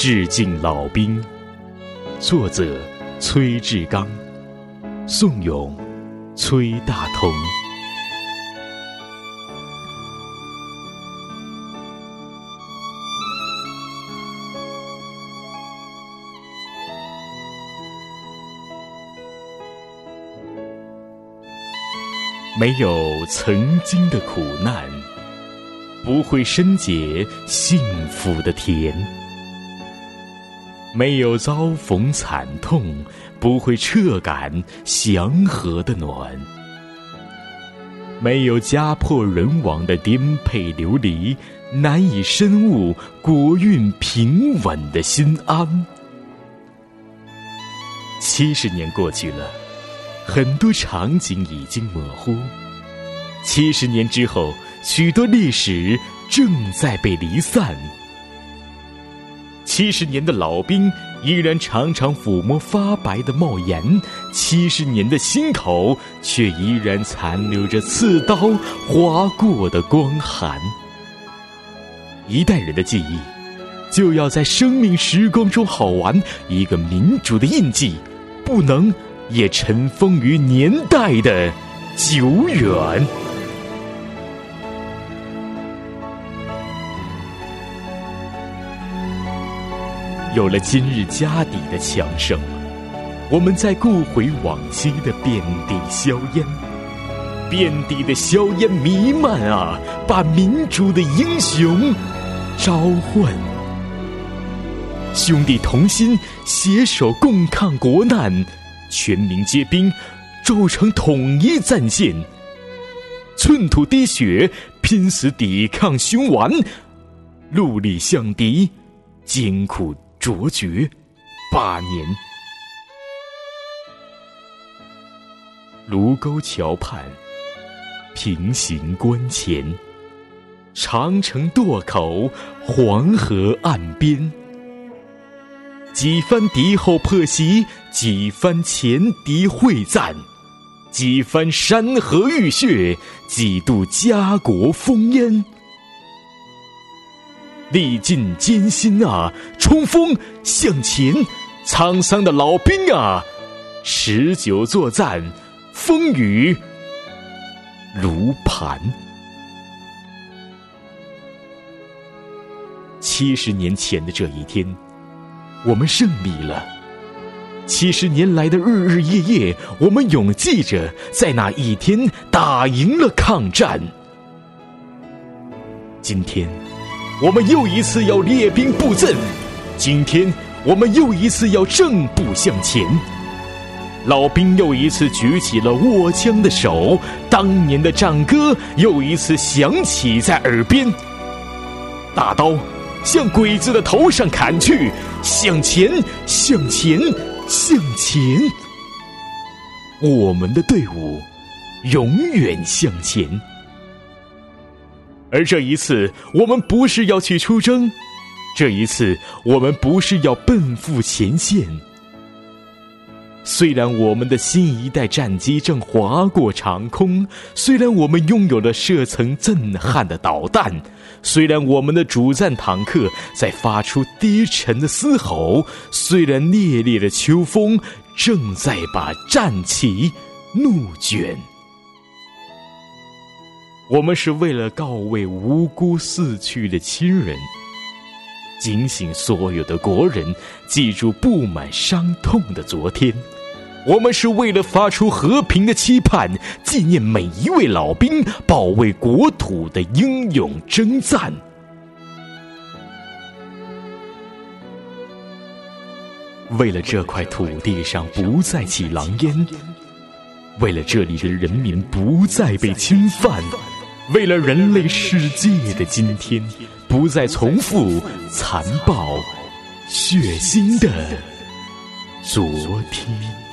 致敬老兵。作者：崔志刚，宋咏：崔大同。没有曾经的苦难，不会深解幸福的甜；没有遭逢惨痛，不会彻感祥和的暖；没有家破人亡的颠沛流离，难以深悟国运平稳的心安。七十年过去了。很多场景已经模糊，七十年之后，许多历史正在被离散。七十年的老兵依然常常抚摸发白的帽檐，七十年的心口却依然残留着刺刀划过的光寒。一代人的记忆，就要在生命时光中好玩，一个民族的印记，不能。也尘封于年代的久远。有了今日家底的强盛，我们在顾回往昔的遍地硝烟，遍地的硝烟弥漫啊，把民族的英雄召唤。兄弟同心，携手共抗国难。全民皆兵，铸成统一战线，寸土滴血，拼死抵抗凶顽，戮力向敌，艰苦卓绝八年。卢沟桥畔，平型关前，长城垛口，黄河岸边。几番敌后破袭，几番前敌会战，几番山河浴血，几度家国烽烟。历尽艰辛啊，冲锋向前，沧桑的老兵啊，持久作战，风雨如磐。七十年前的这一天。我们胜利了。七十年来的日日夜夜，我们永记着，在那一天打赢了抗战。今天，我们又一次要列兵布阵；今天，我们又一次要正步向前。老兵又一次举起了握枪的手，当年的战歌又一次响起在耳边。大刀。向鬼子的头上砍去，向前，向前，向前！我们的队伍永远向前。而这一次，我们不是要去出征，这一次，我们不是要奔赴前线。虽然我们的新一代战机正划过长空，虽然我们拥有了射程震撼的导弹，虽然我们的主战坦克在发出低沉的嘶吼，虽然烈烈的秋风正在把战旗怒卷，我们是为了告慰无辜死去的亲人，警醒所有的国人，记住布满伤痛的昨天。我们是为了发出和平的期盼，纪念每一位老兵保卫国土的英勇征战。为了这块土地上不再起狼烟，为了这里的人民不再被侵犯，为了人类世界的今天不再重复残暴、血腥的昨天。